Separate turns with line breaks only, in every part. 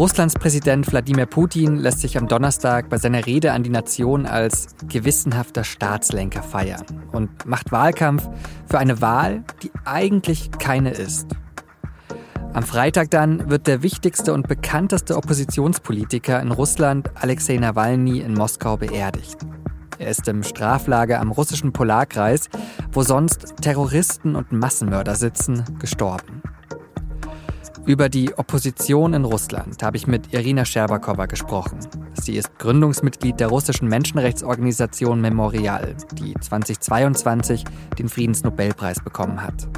Russlands Präsident Wladimir Putin lässt sich am Donnerstag bei seiner Rede an die Nation als gewissenhafter Staatslenker feiern und macht Wahlkampf für eine Wahl, die eigentlich keine ist. Am Freitag dann wird der wichtigste und bekannteste Oppositionspolitiker in Russland, Alexei Nawalny, in Moskau beerdigt. Er ist im Straflager am russischen Polarkreis, wo sonst Terroristen und Massenmörder sitzen, gestorben. Über die Opposition in Russland habe ich mit Irina Scherbakowa gesprochen. Sie ist Gründungsmitglied der russischen Menschenrechtsorganisation Memorial, die 2022 den Friedensnobelpreis bekommen hat.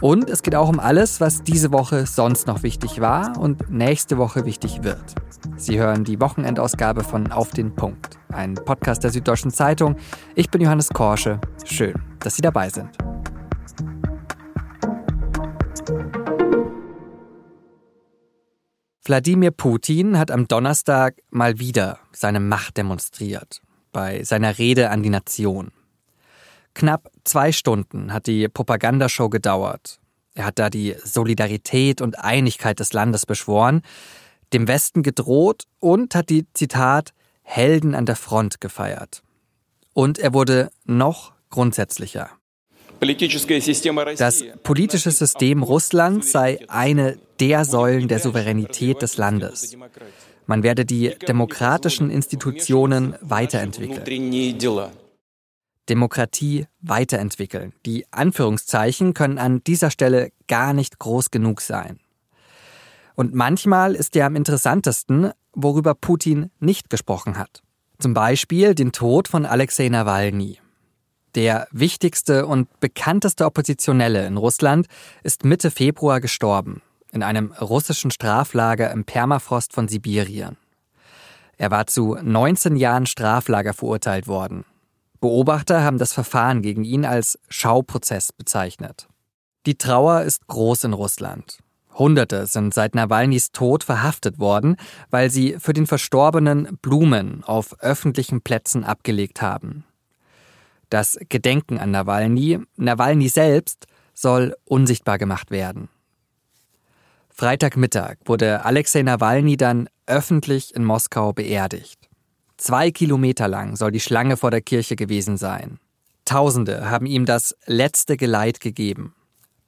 Und es geht auch um alles, was diese Woche sonst noch wichtig war und nächste Woche wichtig wird. Sie hören die Wochenendausgabe von Auf den Punkt, ein Podcast der Süddeutschen Zeitung. Ich bin Johannes Korsche. Schön, dass Sie dabei sind. Wladimir Putin hat am Donnerstag mal wieder seine Macht demonstriert, bei seiner Rede an die Nation. Knapp zwei Stunden hat die Propagandashow gedauert. Er hat da die Solidarität und Einigkeit des Landes beschworen, dem Westen gedroht und hat die, Zitat, Helden an der Front gefeiert. Und er wurde noch grundsätzlicher. Das politische System Russlands sei eine der Säulen der Souveränität des Landes. Man werde die demokratischen Institutionen weiterentwickeln. Demokratie weiterentwickeln. Die Anführungszeichen können an dieser Stelle gar nicht groß genug sein. Und manchmal ist ja am interessantesten, worüber Putin nicht gesprochen hat. Zum Beispiel den Tod von Alexei Nawalny. Der wichtigste und bekannteste Oppositionelle in Russland ist Mitte Februar gestorben, in einem russischen Straflager im Permafrost von Sibirien. Er war zu 19 Jahren Straflager verurteilt worden. Beobachter haben das Verfahren gegen ihn als Schauprozess bezeichnet. Die Trauer ist groß in Russland. Hunderte sind seit Nawalnys Tod verhaftet worden, weil sie für den Verstorbenen Blumen auf öffentlichen Plätzen abgelegt haben. Das Gedenken an Nawalny, Nawalny selbst, soll unsichtbar gemacht werden. Freitagmittag wurde Alexei Nawalny dann öffentlich in Moskau beerdigt. Zwei Kilometer lang soll die Schlange vor der Kirche gewesen sein. Tausende haben ihm das letzte Geleit gegeben.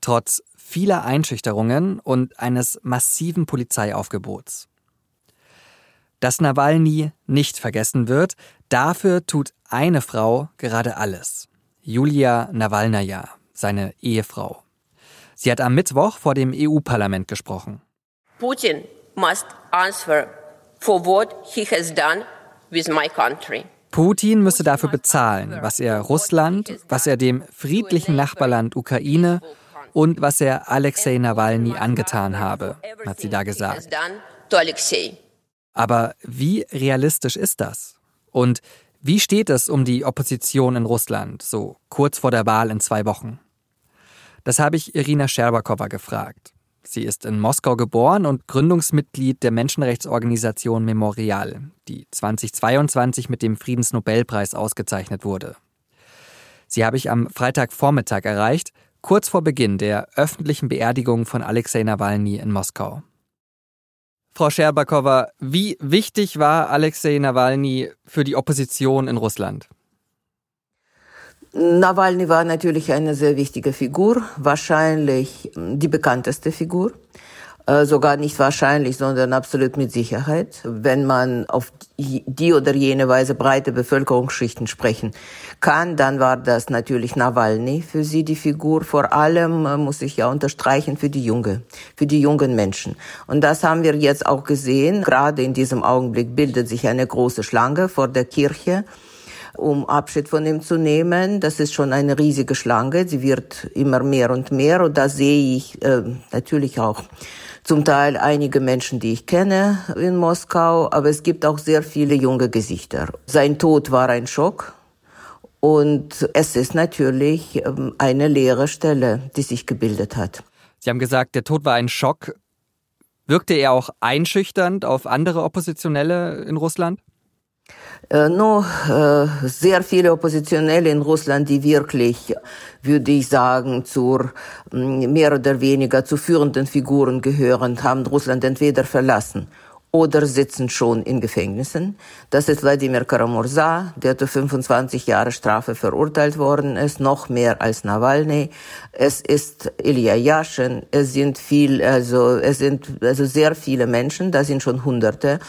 Trotz vieler Einschüchterungen und eines massiven Polizeiaufgebots. Dass Nawalny nicht vergessen wird, dafür tut eine Frau gerade alles. Julia Nawalnaja, seine Ehefrau. Sie hat am Mittwoch vor dem EU-Parlament gesprochen.
Putin must answer for what he has done with my country.
Putin müsse dafür bezahlen, was er Russland, was er dem friedlichen Nachbarland Ukraine und was er Alexei Nawalny angetan habe, hat sie da gesagt. Aber wie realistisch ist das? Und wie steht es um die Opposition in Russland, so kurz vor der Wahl in zwei Wochen? Das habe ich Irina Scherbakowa gefragt. Sie ist in Moskau geboren und Gründungsmitglied der Menschenrechtsorganisation Memorial, die 2022 mit dem Friedensnobelpreis ausgezeichnet wurde. Sie habe ich am Freitagvormittag erreicht, kurz vor Beginn der öffentlichen Beerdigung von Alexei Nawalny in Moskau. Frau Scherbakowa, wie wichtig war Alexei Nawalny für die Opposition in Russland?
Nawalny war natürlich eine sehr wichtige Figur, wahrscheinlich die bekannteste Figur. Äh, sogar nicht wahrscheinlich, sondern absolut mit Sicherheit, wenn man auf die oder jene Weise breite Bevölkerungsschichten sprechen kann, dann war das natürlich Nawalny für sie die Figur, vor allem äh, muss ich ja unterstreichen für die junge, für die jungen Menschen. Und das haben wir jetzt auch gesehen. Gerade in diesem Augenblick bildet sich eine große Schlange vor der Kirche um Abschied von ihm zu nehmen. Das ist schon eine riesige Schlange. Sie wird immer mehr und mehr. Und da sehe ich äh, natürlich auch zum Teil einige Menschen, die ich kenne in Moskau, aber es gibt auch sehr viele junge Gesichter. Sein Tod war ein Schock. Und es ist natürlich ähm, eine leere Stelle, die sich gebildet hat.
Sie haben gesagt, der Tod war ein Schock. Wirkte er auch einschüchternd auf andere Oppositionelle in Russland?
Äh, nur äh, sehr viele Oppositionelle in Russland, die wirklich, würde ich sagen, zur mm, mehr oder weniger zu führenden Figuren gehören, haben Russland entweder verlassen oder sitzen schon in Gefängnissen. Das ist Wladimir Karamurza, der zu 25 Jahre Strafe verurteilt worden ist, noch mehr als Nawalny. Es ist Ilya Yashin. Es sind viel, also es sind also sehr viele Menschen. Da sind schon Hunderte.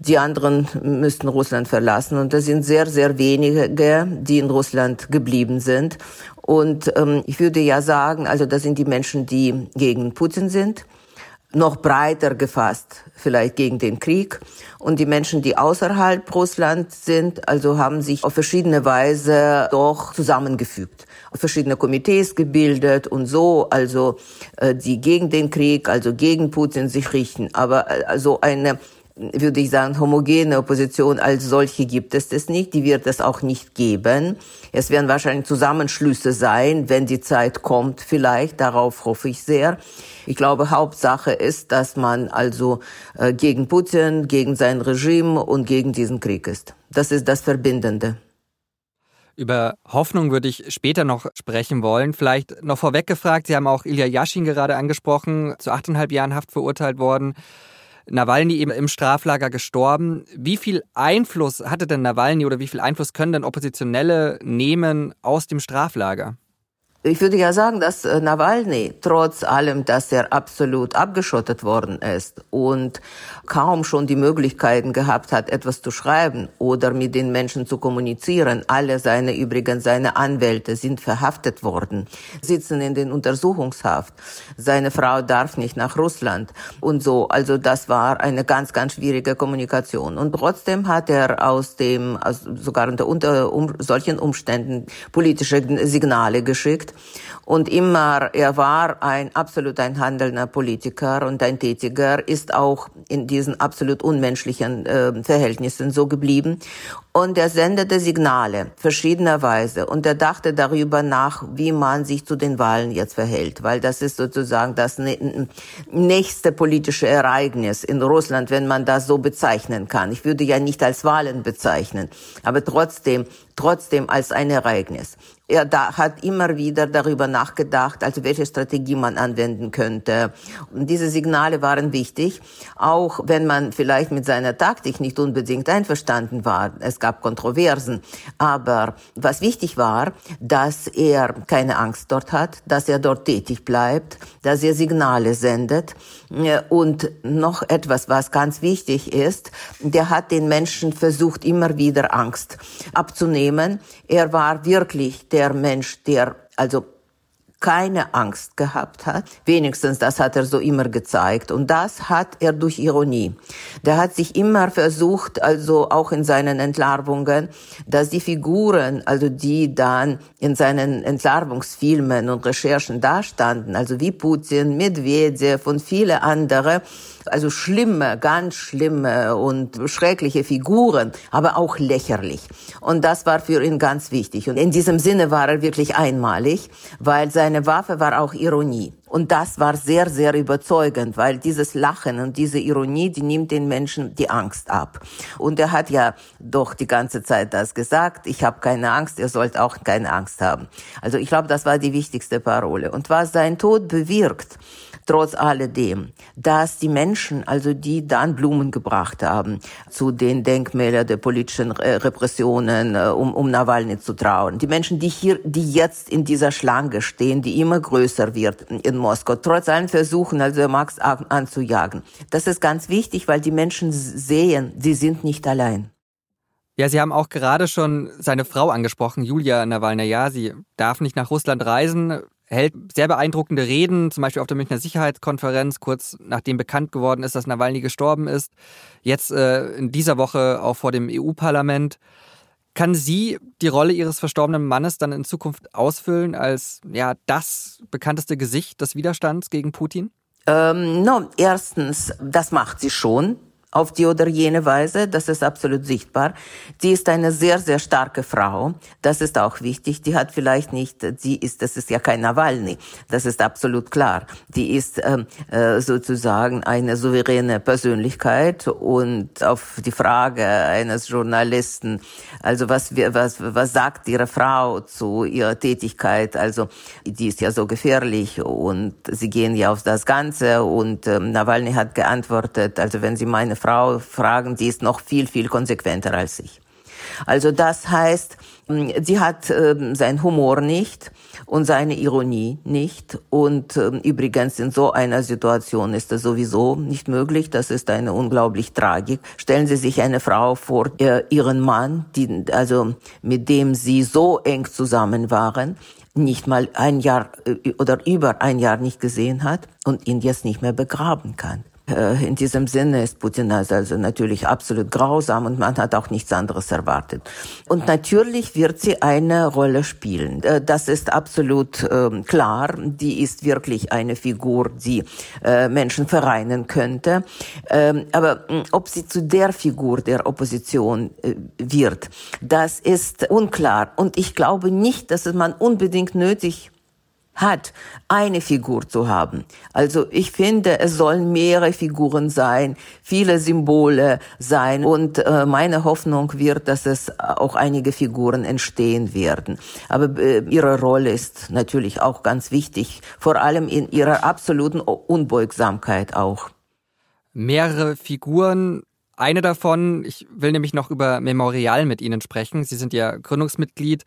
Die anderen müssten Russland verlassen und das sind sehr, sehr wenige, die in Russland geblieben sind. Und ähm, ich würde ja sagen, also das sind die Menschen, die gegen Putin sind noch breiter gefasst, vielleicht gegen den Krieg. Und die Menschen, die außerhalb Russland sind, also haben sich auf verschiedene Weise doch zusammengefügt, verschiedene Komitees gebildet und so, also äh, die gegen den Krieg, also gegen Putin sich richten. Aber also eine würde ich sagen, homogene Opposition als solche gibt es das nicht. Die wird es auch nicht geben. Es werden wahrscheinlich Zusammenschlüsse sein, wenn die Zeit kommt, vielleicht. Darauf hoffe ich sehr. Ich glaube, Hauptsache ist, dass man also äh, gegen Putin, gegen sein Regime und gegen diesen Krieg ist. Das ist das Verbindende.
Über Hoffnung würde ich später noch sprechen wollen. Vielleicht noch vorweg gefragt, Sie haben auch Ilya Yashin gerade angesprochen, zu achteinhalb Jahren Haft verurteilt worden. Nawalny eben im Straflager gestorben. Wie viel Einfluss hatte denn Nawalny oder wie viel Einfluss können denn Oppositionelle nehmen aus dem Straflager?
Ich würde ja sagen, dass äh, Nawalny, trotz allem, dass er absolut abgeschottet worden ist und kaum schon die Möglichkeiten gehabt hat, etwas zu schreiben oder mit den Menschen zu kommunizieren, alle seine, übrigens seine Anwälte sind verhaftet worden, sitzen in den Untersuchungshaft. Seine Frau darf nicht nach Russland und so. Also das war eine ganz, ganz schwierige Kommunikation. Und trotzdem hat er aus dem, aus, sogar unter, um, solchen Umständen politische Signale geschickt gezeigt. Und immer, er war ein absolut ein handelnder Politiker und ein Tätiger, ist auch in diesen absolut unmenschlichen äh, Verhältnissen so geblieben. Und er sendete Signale verschiedener Weise und er dachte darüber nach, wie man sich zu den Wahlen jetzt verhält, weil das ist sozusagen das nächste politische Ereignis in Russland, wenn man das so bezeichnen kann. Ich würde ja nicht als Wahlen bezeichnen, aber trotzdem, trotzdem als ein Ereignis. Er da, hat immer wieder darüber nachgedacht, also welche Strategie man anwenden könnte. Und diese Signale waren wichtig, auch wenn man vielleicht mit seiner Taktik nicht unbedingt einverstanden war. Es gab Kontroversen. Aber was wichtig war, dass er keine Angst dort hat, dass er dort tätig bleibt, dass er Signale sendet. Und noch etwas, was ganz wichtig ist, der hat den Menschen versucht, immer wieder Angst abzunehmen. Er war wirklich der der Mensch, der also keine Angst gehabt hat. Wenigstens das hat er so immer gezeigt. Und das hat er durch Ironie. Der hat sich immer versucht, also auch in seinen Entlarvungen, dass die Figuren, also die dann in seinen Entlarvungsfilmen und Recherchen dastanden, also wie Putin, Medvedev und viele andere, also schlimme, ganz schlimme und schreckliche Figuren, aber auch lächerlich. Und das war für ihn ganz wichtig. Und in diesem Sinne war er wirklich einmalig, weil seine Waffe war auch Ironie. Und das war sehr, sehr überzeugend, weil dieses Lachen und diese Ironie, die nimmt den Menschen die Angst ab. Und er hat ja doch die ganze Zeit das gesagt, ich habe keine Angst, ihr sollt auch keine Angst haben. Also ich glaube, das war die wichtigste Parole. Und was sein Tod bewirkt, trotz alledem, dass die Menschen, also die dann Blumen gebracht haben zu den Denkmälern der politischen äh, Repressionen, äh, um, um Nawalny zu trauen, die Menschen, die hier, die jetzt in dieser Schlange stehen, die immer größer wird in Moskau, trotz allen Versuchen, also Max anzujagen, das ist ganz wichtig, weil die Menschen sehen, sie sind nicht allein.
Ja, Sie haben auch gerade schon seine Frau angesprochen, Julia Nawalny. Ja, sie darf nicht nach Russland reisen hält sehr beeindruckende Reden, zum Beispiel auf der Münchner Sicherheitskonferenz, kurz nachdem bekannt geworden ist, dass Nawalny gestorben ist. Jetzt äh, in dieser Woche auch vor dem EU-Parlament. Kann sie die Rolle ihres verstorbenen Mannes dann in Zukunft ausfüllen als ja das bekannteste Gesicht des Widerstands gegen Putin?
Ähm, no, erstens, das macht sie schon. Auf die oder jene Weise, das ist absolut sichtbar. Sie ist eine sehr, sehr starke Frau, das ist auch wichtig. Die hat vielleicht nicht, sie ist, das ist ja kein Nawalny, das ist absolut klar. Die ist ähm, äh, sozusagen eine souveräne Persönlichkeit und auf die Frage eines Journalisten, also was, was, was sagt Ihre Frau zu ihrer Tätigkeit, also die ist ja so gefährlich und sie gehen ja auf das Ganze und ähm, Nawalny hat geantwortet, also wenn Sie meine Frau fragen, die ist noch viel, viel konsequenter als ich. Also das heißt, hm, sie hat äh, seinen Humor nicht und seine Ironie nicht. Und äh, übrigens in so einer Situation ist das sowieso nicht möglich. Das ist eine unglaublich Tragik. Stellen Sie sich eine Frau vor, ihren Mann, die, also mit dem sie so eng zusammen waren, nicht mal ein Jahr äh, oder über ein Jahr nicht gesehen hat und ihn jetzt nicht mehr begraben kann. Äh, in diesem Sinne ist Putin also natürlich absolut grausam und man hat auch nichts anderes erwartet. Und natürlich wird sie eine Rolle spielen. Äh, das ist absolut ähm, klar. Die ist wirklich eine Figur, die äh, Menschen vereinen könnte. Ähm, aber ob sie zu der Figur der Opposition wird, das ist unklar. Und ich glaube nicht, dass man unbedingt nötig hat, eine Figur zu haben. Also ich finde, es sollen mehrere Figuren sein, viele Symbole sein und äh, meine Hoffnung wird, dass es auch einige Figuren entstehen werden. Aber äh, ihre Rolle ist natürlich auch ganz wichtig, vor allem in ihrer absoluten Unbeugsamkeit auch.
Mehrere Figuren, eine davon, ich will nämlich noch über Memorial mit Ihnen sprechen. Sie sind ja Gründungsmitglied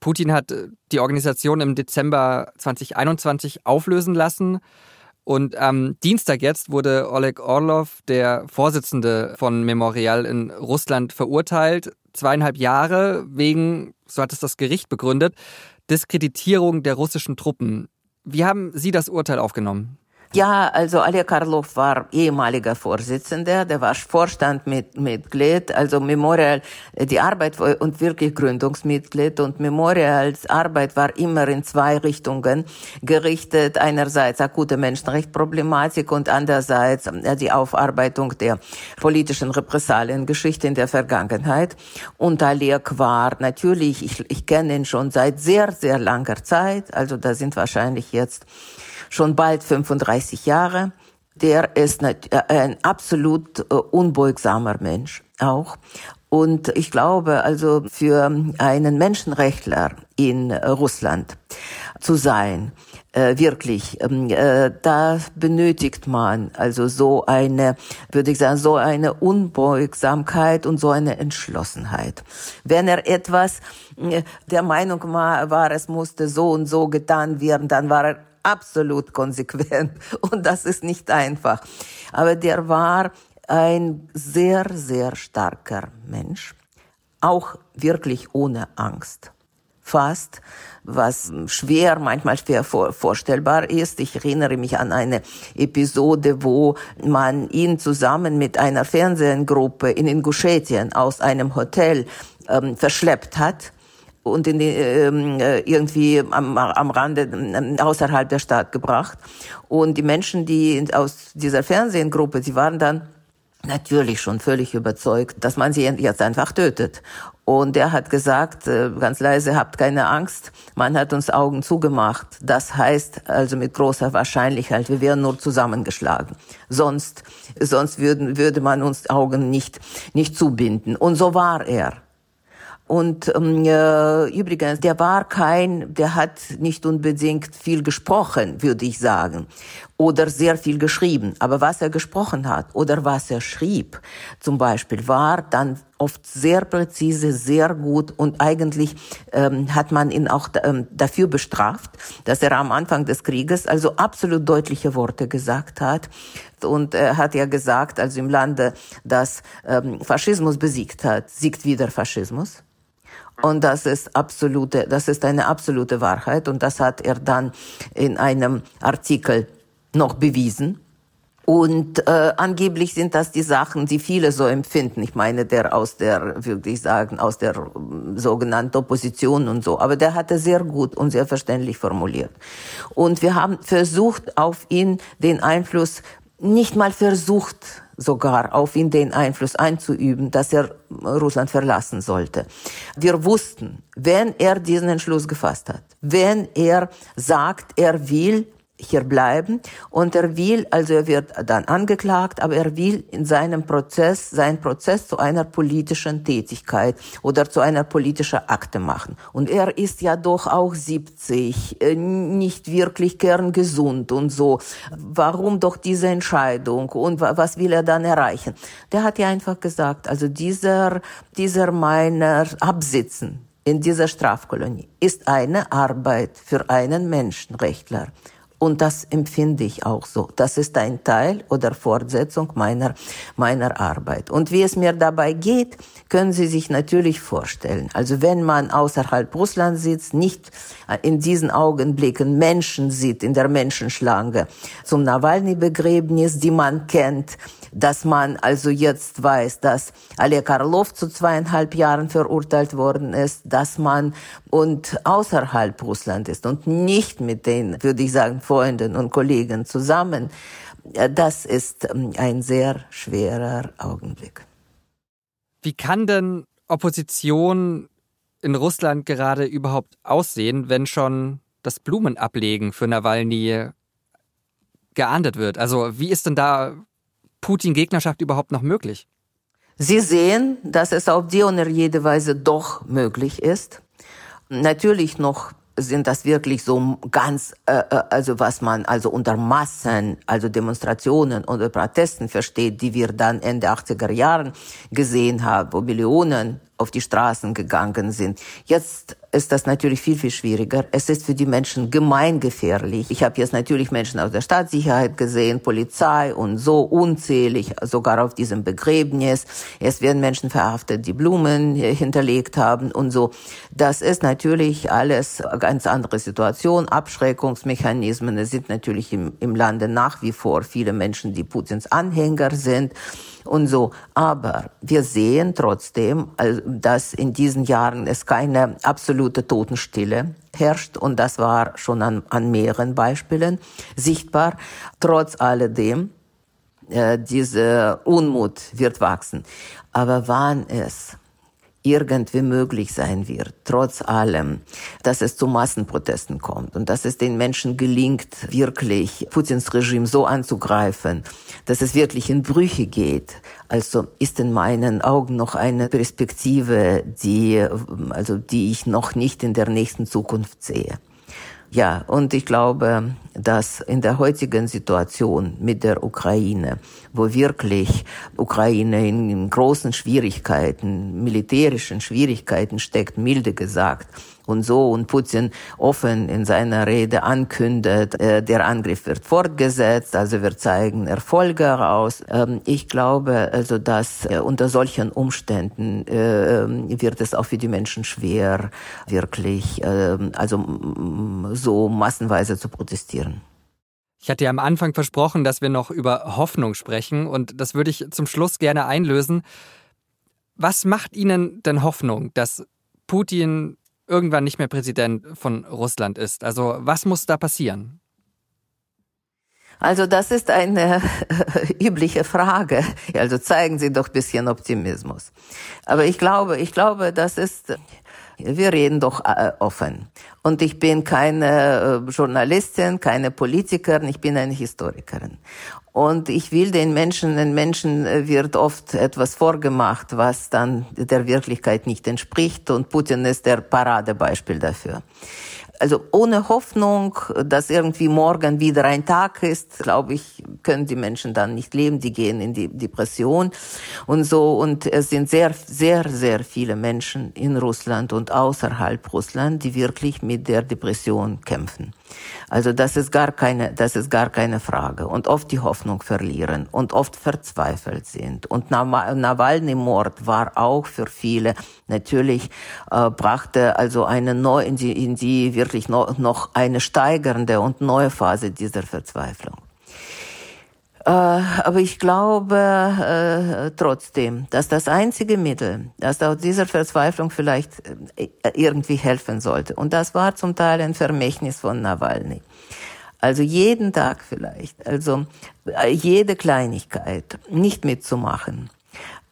Putin hat äh, die Organisation im Dezember 2021 auflösen lassen. Und am Dienstag jetzt wurde Oleg Orlov, der Vorsitzende von Memorial in Russland, verurteilt. Zweieinhalb Jahre wegen, so hat es das Gericht begründet, Diskreditierung der russischen Truppen. Wie haben Sie das Urteil aufgenommen?
Ja, also Alia Karlov war ehemaliger Vorsitzender, der war Vorstandmitglied, also Memorial, äh, die Arbeit und wirklich Gründungsmitglied und Memorials Arbeit war immer in zwei Richtungen gerichtet. Einerseits akute Menschenrechtsproblematik und andererseits äh, die Aufarbeitung der politischen Repressaliengeschichte in der Vergangenheit. Und Alek war natürlich, ich, ich kenne ihn schon seit sehr, sehr langer Zeit, also da sind wahrscheinlich jetzt schon bald 35 Jahre. Der ist äh, ein absolut äh, unbeugsamer Mensch auch. Und ich glaube, also für einen Menschenrechtler in Russland zu sein, äh, wirklich, ähm, äh, da benötigt man also so eine, würde ich sagen, so eine Unbeugsamkeit und so eine Entschlossenheit. Wenn er etwas äh, der Meinung war, es musste so und so getan werden, dann war er absolut konsequent und das ist nicht einfach. Aber der war ein sehr, sehr starker Mensch, auch wirklich ohne Angst. Fast, was schwer, manchmal schwer vorstellbar ist. Ich erinnere mich an eine Episode, wo man ihn zusammen mit einer Fernsehgruppe in Ingushetien aus einem Hotel ähm, verschleppt hat und in die, ähm, äh, irgendwie am, am Rande äh, außerhalb der Stadt gebracht. Und die Menschen, die aus dieser Fernsehgruppe, sie waren dann natürlich schon völlig überzeugt, dass man sie jetzt einfach tötet. Und er hat gesagt, äh, ganz leise, habt keine Angst, man hat uns Augen zugemacht. Das heißt also mit großer Wahrscheinlichkeit, wir wären nur zusammengeschlagen. Sonst, sonst würden, würde man uns Augen nicht, nicht zubinden. Und so war er. Und ähm, äh, übrigens, der war kein, der hat nicht unbedingt viel gesprochen, würde ich sagen, oder sehr viel geschrieben. Aber was er gesprochen hat oder was er schrieb, zum Beispiel, war dann oft sehr präzise, sehr gut und eigentlich ähm, hat man ihn auch ähm, dafür bestraft, dass er am Anfang des Krieges also absolut deutliche Worte gesagt hat. Und er hat ja gesagt, also im Lande, dass ähm, Faschismus besiegt hat, siegt wieder Faschismus. Und das ist absolute, das ist eine absolute Wahrheit. Und das hat er dann in einem Artikel noch bewiesen. Und äh, angeblich sind das die Sachen, die viele so empfinden. Ich meine, der aus der, würde ich sagen, aus der äh, sogenannten Opposition und so. Aber der hatte sehr gut und sehr verständlich formuliert. Und wir haben versucht, auf ihn den Einfluss nicht mal versucht sogar auf ihn den Einfluss einzuüben, dass er Russland verlassen sollte. Wir wussten, wenn er diesen Entschluss gefasst hat, wenn er sagt, er will hier bleiben und er will, also er wird dann angeklagt, aber er will in seinem Prozess, seinen Prozess zu einer politischen Tätigkeit oder zu einer politischen Akte machen. Und er ist ja doch auch 70, äh, nicht wirklich kerngesund und so. Warum doch diese Entscheidung und was will er dann erreichen? Der hat ja einfach gesagt, also dieser, dieser meiner Absitzen in dieser Strafkolonie ist eine Arbeit für einen Menschenrechtler. Und das empfinde ich auch so. Das ist ein Teil oder Fortsetzung meiner, meiner Arbeit. Und wie es mir dabei geht, können Sie sich natürlich vorstellen. Also wenn man außerhalb Russlands sitzt, nicht in diesen Augenblicken Menschen sieht in der Menschenschlange zum Nawalny-Begräbnis, die man kennt, dass man also jetzt weiß, dass Oleg Karlov zu zweieinhalb Jahren verurteilt worden ist, dass man und außerhalb Russland ist und nicht mit den, würde ich sagen, Freunden und Kollegen zusammen, das ist ähm, ein sehr schwerer Augenblick.
Wie kann denn Opposition in Russland gerade überhaupt aussehen, wenn schon das Blumenablegen für Nawalny geahndet wird? Also wie ist denn da Putin-Gegnerschaft überhaupt noch möglich?
Sie sehen, dass es auf die oder jede Weise doch möglich ist. Natürlich noch sind das wirklich so ganz, äh, äh, also was man also unter Massen, also Demonstrationen oder Protesten versteht, die wir dann Ende 80er Jahren gesehen haben, wo Millionen auf die Straßen gegangen sind. Jetzt ist das natürlich viel, viel schwieriger. Es ist für die Menschen gemeingefährlich. Ich habe jetzt natürlich Menschen aus der Staatssicherheit gesehen, Polizei und so unzählig, sogar auf diesem Begräbnis. Es werden Menschen verhaftet, die Blumen hinterlegt haben und so. Das ist natürlich alles ganz andere Situation. Abschreckungsmechanismen. Es sind natürlich im, im Lande nach wie vor viele Menschen, die Putins Anhänger sind und so. Aber wir sehen trotzdem, dass in diesen Jahren es keine absolute Totenstille herrscht und das war schon an, an mehreren Beispielen sichtbar. Trotz alledem, äh, diese Unmut wird wachsen. Aber wann es irgendwie möglich sein wird, trotz allem, dass es zu Massenprotesten kommt und dass es den Menschen gelingt, wirklich Putins Regime so anzugreifen, dass es wirklich in Brüche geht. Also ist in meinen Augen noch eine Perspektive, die, also die ich noch nicht in der nächsten Zukunft sehe. Ja, und ich glaube, dass in der heutigen Situation mit der Ukraine, wo wirklich Ukraine in großen Schwierigkeiten, militärischen Schwierigkeiten steckt, milde gesagt, und so und Putin offen in seiner Rede ankündet, äh, der Angriff wird fortgesetzt, also wir zeigen Erfolge aus. Ähm, ich glaube also, dass äh, unter solchen Umständen äh, wird es auch für die Menschen schwer, wirklich ähm, also so massenweise zu protestieren.
Ich hatte ja am Anfang versprochen, dass wir noch über Hoffnung sprechen und das würde ich zum Schluss gerne einlösen. Was macht Ihnen denn Hoffnung, dass Putin irgendwann nicht mehr Präsident von Russland ist? Also was muss da passieren?
Also das ist eine übliche Frage. Also zeigen Sie doch ein bisschen Optimismus. Aber ich glaube, ich glaube, das ist, wir reden doch äh, offen. Und ich bin keine äh, Journalistin, keine Politikerin, ich bin eine Historikerin. Und ich will den Menschen, den Menschen äh, wird oft etwas vorgemacht, was dann der Wirklichkeit nicht entspricht. Und Putin ist der Paradebeispiel dafür also ohne Hoffnung, dass irgendwie morgen wieder ein Tag ist, glaube ich, können die Menschen dann nicht leben. Die gehen in die Depression und so. Und es sind sehr, sehr, sehr viele Menschen in Russland und außerhalb Russland, die wirklich mit der Depression kämpfen. Also das ist gar keine, das ist gar keine Frage. Und oft die Hoffnung verlieren und oft verzweifelt sind. Und Nawalny-Mord war auch für viele natürlich äh, brachte also eine neu in die, in die wirklich noch, noch eine steigernde und neue Phase dieser Verzweiflung. Äh, aber ich glaube äh, trotzdem, dass das einzige Mittel, das aus dieser Verzweiflung vielleicht äh, irgendwie helfen sollte, und das war zum Teil ein Vermächtnis von Nawalny, Also jeden Tag vielleicht. Also jede Kleinigkeit nicht mitzumachen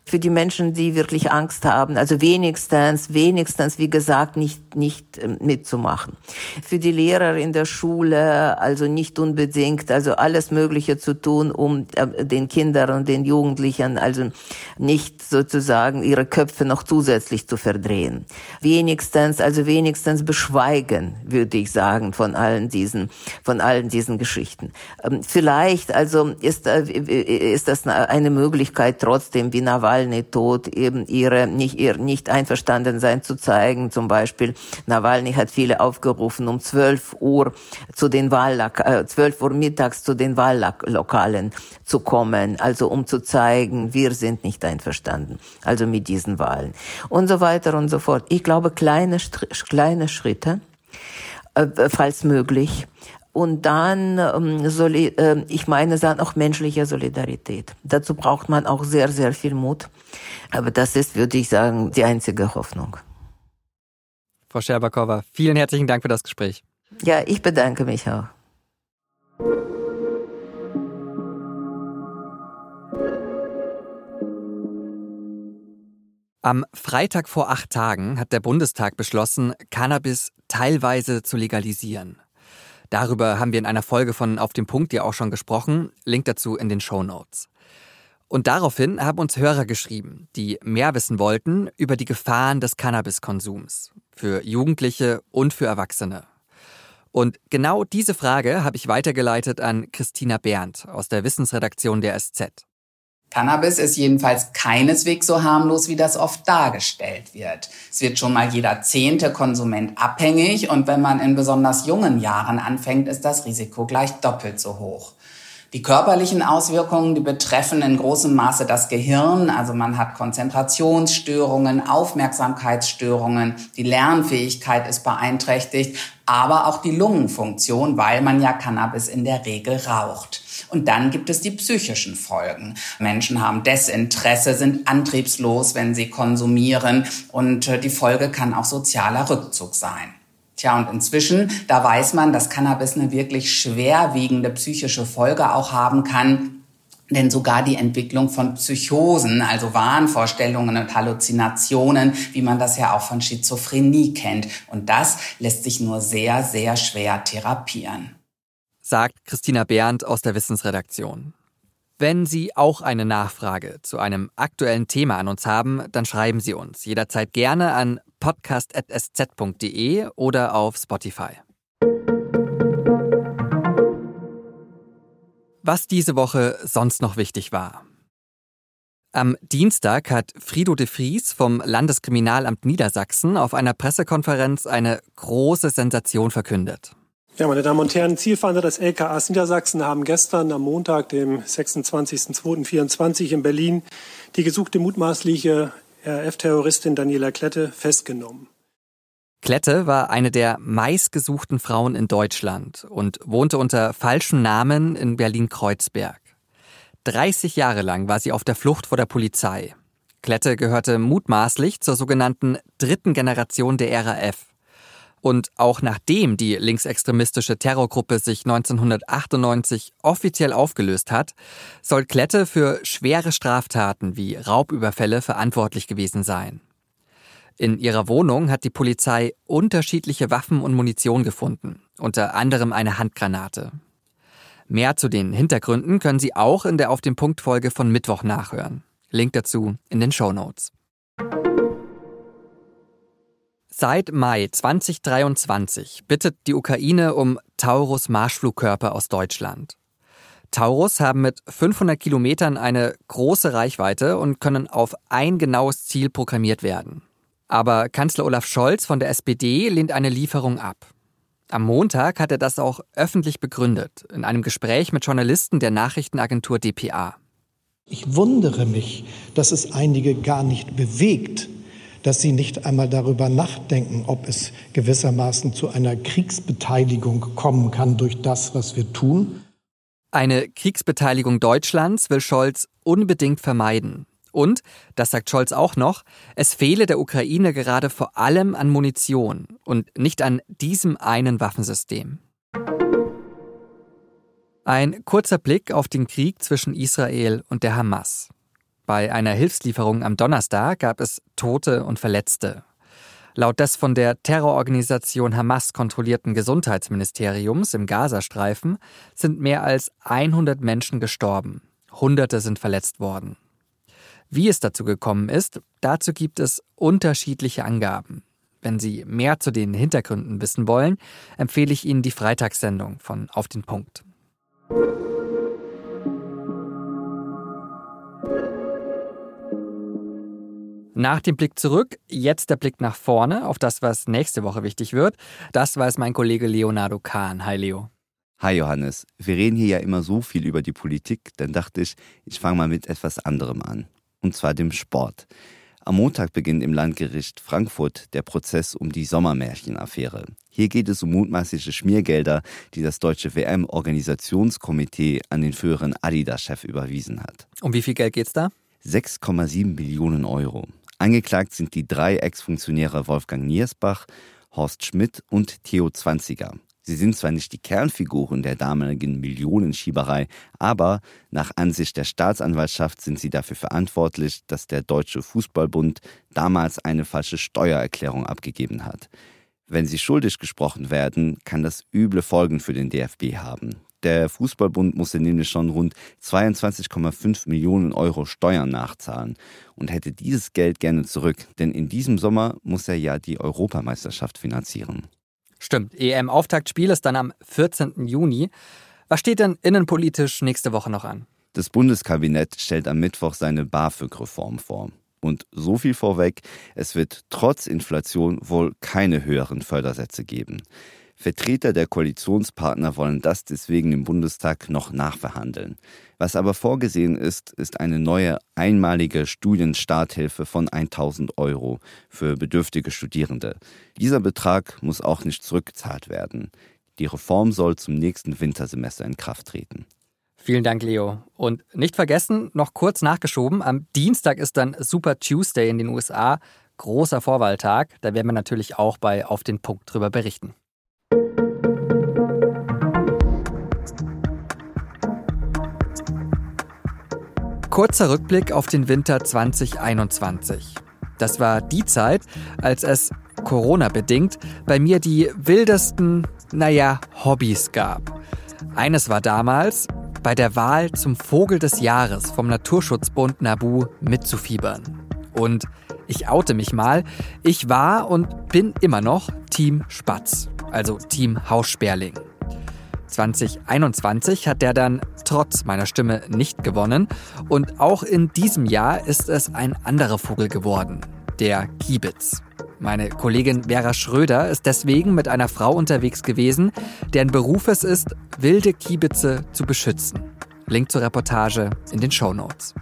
für die Menschen, die wirklich Angst haben, also wenigstens, wenigstens, wie gesagt, nicht, nicht ähm, mitzumachen. Für die Lehrer in der Schule, also nicht unbedingt, also alles Mögliche zu tun, um äh, den Kindern und den Jugendlichen, also nicht sozusagen ihre Köpfe noch zusätzlich zu verdrehen. Wenigstens, also wenigstens beschweigen, würde ich sagen, von allen diesen, von allen diesen Geschichten. Ähm, vielleicht, also ist, äh, ist das eine Möglichkeit trotzdem, wie Nawalny Nawalny tot eben ihre nicht ihr nicht einverstanden sein zu zeigen. Zum Beispiel Nawalny hat viele aufgerufen, um 12 Uhr zu den Wahllok äh, 12 Uhr mittags zu den Wahllokalen zu kommen, also um zu zeigen, wir sind nicht einverstanden, also mit diesen Wahlen und so weiter und so fort. Ich glaube kleine kleine Schritte, äh, falls möglich und dann, ähm, Soli äh, ich meine, dann auch menschliche Solidarität. Dazu braucht man auch sehr, sehr viel Mut. Aber das ist, würde ich sagen, die einzige Hoffnung.
Frau Scherbakowa, vielen herzlichen Dank für das Gespräch.
Ja, ich bedanke mich auch.
Am Freitag vor acht Tagen hat der Bundestag beschlossen, Cannabis teilweise zu legalisieren. Darüber haben wir in einer Folge von Auf dem Punkt ja auch schon gesprochen. Link dazu in den Show Notes. Und daraufhin haben uns Hörer geschrieben, die mehr wissen wollten über die Gefahren des Cannabiskonsums für Jugendliche und für Erwachsene. Und genau diese Frage habe ich weitergeleitet an Christina Berndt aus der Wissensredaktion der SZ.
Cannabis ist jedenfalls keineswegs so harmlos, wie das oft dargestellt wird. Es wird schon mal jeder zehnte Konsument abhängig und wenn man in besonders jungen Jahren anfängt, ist das Risiko gleich doppelt so hoch. Die körperlichen Auswirkungen, die betreffen in großem Maße das Gehirn. Also man hat Konzentrationsstörungen, Aufmerksamkeitsstörungen, die Lernfähigkeit ist beeinträchtigt, aber auch die Lungenfunktion, weil man ja Cannabis in der Regel raucht. Und dann gibt es die psychischen Folgen. Menschen haben Desinteresse, sind antriebslos, wenn sie konsumieren und äh, die Folge kann auch sozialer Rückzug sein. Tja, und inzwischen, da weiß man, dass Cannabis eine wirklich schwerwiegende psychische Folge auch haben kann. Denn sogar die Entwicklung von Psychosen, also Wahnvorstellungen und Halluzinationen, wie man das ja auch von Schizophrenie kennt. Und das lässt sich nur sehr, sehr schwer therapieren
sagt Christina Berndt aus der Wissensredaktion. Wenn Sie auch eine Nachfrage zu einem aktuellen Thema an uns haben, dann schreiben Sie uns jederzeit gerne an podcast.sz.de oder auf Spotify. Was diese Woche sonst noch wichtig war. Am Dienstag hat Frido de Vries vom Landeskriminalamt Niedersachsen auf einer Pressekonferenz eine große Sensation verkündet.
Ja, meine Damen und Herren, Zielfahnder des LKAs Niedersachsen haben gestern am Montag, dem 26.02.24 in Berlin, die gesuchte mutmaßliche RF-Terroristin Daniela Klette festgenommen.
Klette war eine der meistgesuchten Frauen in Deutschland und wohnte unter falschem Namen in Berlin-Kreuzberg. 30 Jahre lang war sie auf der Flucht vor der Polizei. Klette gehörte mutmaßlich zur sogenannten dritten Generation der RAF. Und auch nachdem die linksextremistische Terrorgruppe sich 1998 offiziell aufgelöst hat, soll Klette für schwere Straftaten wie Raubüberfälle verantwortlich gewesen sein. In ihrer Wohnung hat die Polizei unterschiedliche Waffen und Munition gefunden, unter anderem eine Handgranate. Mehr zu den Hintergründen können Sie auch in der Auf dem Punkt Folge von Mittwoch nachhören. Link dazu in den Show Notes. Seit Mai 2023 bittet die Ukraine um Taurus Marschflugkörper aus Deutschland. Taurus haben mit 500 Kilometern eine große Reichweite und können auf ein genaues Ziel programmiert werden. Aber Kanzler Olaf Scholz von der SPD lehnt eine Lieferung ab. Am Montag hat er das auch öffentlich begründet, in einem Gespräch mit Journalisten der Nachrichtenagentur dpa.
Ich wundere mich, dass es einige gar nicht bewegt, dass sie nicht einmal darüber nachdenken, ob es gewissermaßen zu einer Kriegsbeteiligung kommen kann durch das, was wir tun.
Eine Kriegsbeteiligung Deutschlands will Scholz unbedingt vermeiden. Und, das sagt Scholz auch noch, es fehle der Ukraine gerade vor allem an Munition und nicht an diesem einen Waffensystem. Ein kurzer Blick auf den Krieg zwischen Israel und der Hamas. Bei einer Hilfslieferung am Donnerstag gab es Tote und Verletzte. Laut des von der Terrororganisation Hamas kontrollierten Gesundheitsministeriums im Gazastreifen sind mehr als 100 Menschen gestorben. Hunderte sind verletzt worden. Wie es dazu gekommen ist, dazu gibt es unterschiedliche Angaben. Wenn Sie mehr zu den Hintergründen wissen wollen, empfehle ich Ihnen die Freitagssendung von Auf den Punkt. Nach dem Blick zurück, jetzt der Blick nach vorne auf das, was nächste Woche wichtig wird. Das weiß mein Kollege Leonardo Kahn. Hi Leo.
Hi Johannes. Wir reden hier ja immer so viel über die Politik, dann dachte ich, ich fange mal mit etwas anderem an. Und zwar dem Sport. Am Montag beginnt im Landgericht Frankfurt der Prozess um die Sommermärchenaffäre. Hier geht es um mutmaßliche Schmiergelder, die das deutsche WM-Organisationskomitee an den früheren Adidas-Chef überwiesen hat.
Um wie viel Geld geht's da?
6,7 Millionen Euro. Angeklagt sind die drei Ex-Funktionäre Wolfgang Niersbach, Horst Schmidt und Theo Zwanziger. Sie sind zwar nicht die Kernfiguren der damaligen Millionenschieberei, aber nach Ansicht der Staatsanwaltschaft sind sie dafür verantwortlich, dass der Deutsche Fußballbund damals eine falsche Steuererklärung abgegeben hat. Wenn sie schuldig gesprochen werden, kann das üble Folgen für den DFB haben. Der Fußballbund musste nämlich schon rund 22,5 Millionen Euro Steuern nachzahlen und hätte dieses Geld gerne zurück, denn in diesem Sommer muss er ja die Europameisterschaft finanzieren.
Stimmt, EM-Auftaktspiel ist dann am 14. Juni. Was steht denn innenpolitisch nächste Woche noch an?
Das Bundeskabinett stellt am Mittwoch seine BAföG-Reform vor. Und so viel vorweg, es wird trotz Inflation wohl keine höheren Fördersätze geben. Vertreter der Koalitionspartner wollen das deswegen im Bundestag noch nachverhandeln. Was aber vorgesehen ist, ist eine neue einmalige Studienstarthilfe von 1000 Euro für bedürftige Studierende. Dieser Betrag muss auch nicht zurückgezahlt werden. Die Reform soll zum nächsten Wintersemester in Kraft treten.
Vielen Dank, Leo. Und nicht vergessen, noch kurz nachgeschoben, am Dienstag ist dann Super Tuesday in den USA, großer Vorwahltag. Da werden wir natürlich auch bei Auf den Punkt drüber berichten. Kurzer Rückblick auf den Winter 2021. Das war die Zeit, als es Corona-bedingt bei mir die wildesten, naja, Hobbys gab. Eines war damals, bei der Wahl zum Vogel des Jahres vom Naturschutzbund Nabu mitzufiebern. Und ich oute mich mal, ich war und bin immer noch Team Spatz, also Team Haussperling. 2021 hat der dann trotz meiner Stimme nicht gewonnen und auch in diesem Jahr ist es ein anderer Vogel geworden, der Kiebitz. Meine Kollegin Vera Schröder ist deswegen mit einer Frau unterwegs gewesen, deren Beruf es ist, wilde Kiebitze zu beschützen. Link zur Reportage in den Show Notes.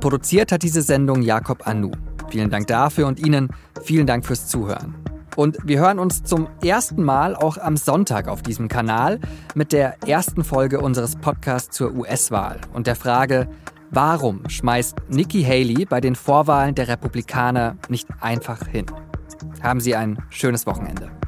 Produziert hat diese Sendung Jakob Anu. Vielen Dank dafür und Ihnen vielen Dank fürs Zuhören. Und wir hören uns zum ersten Mal auch am Sonntag auf diesem Kanal mit der ersten Folge unseres Podcasts zur US-Wahl und der Frage, warum schmeißt Nikki Haley bei den Vorwahlen der Republikaner nicht einfach hin? Haben Sie ein schönes Wochenende.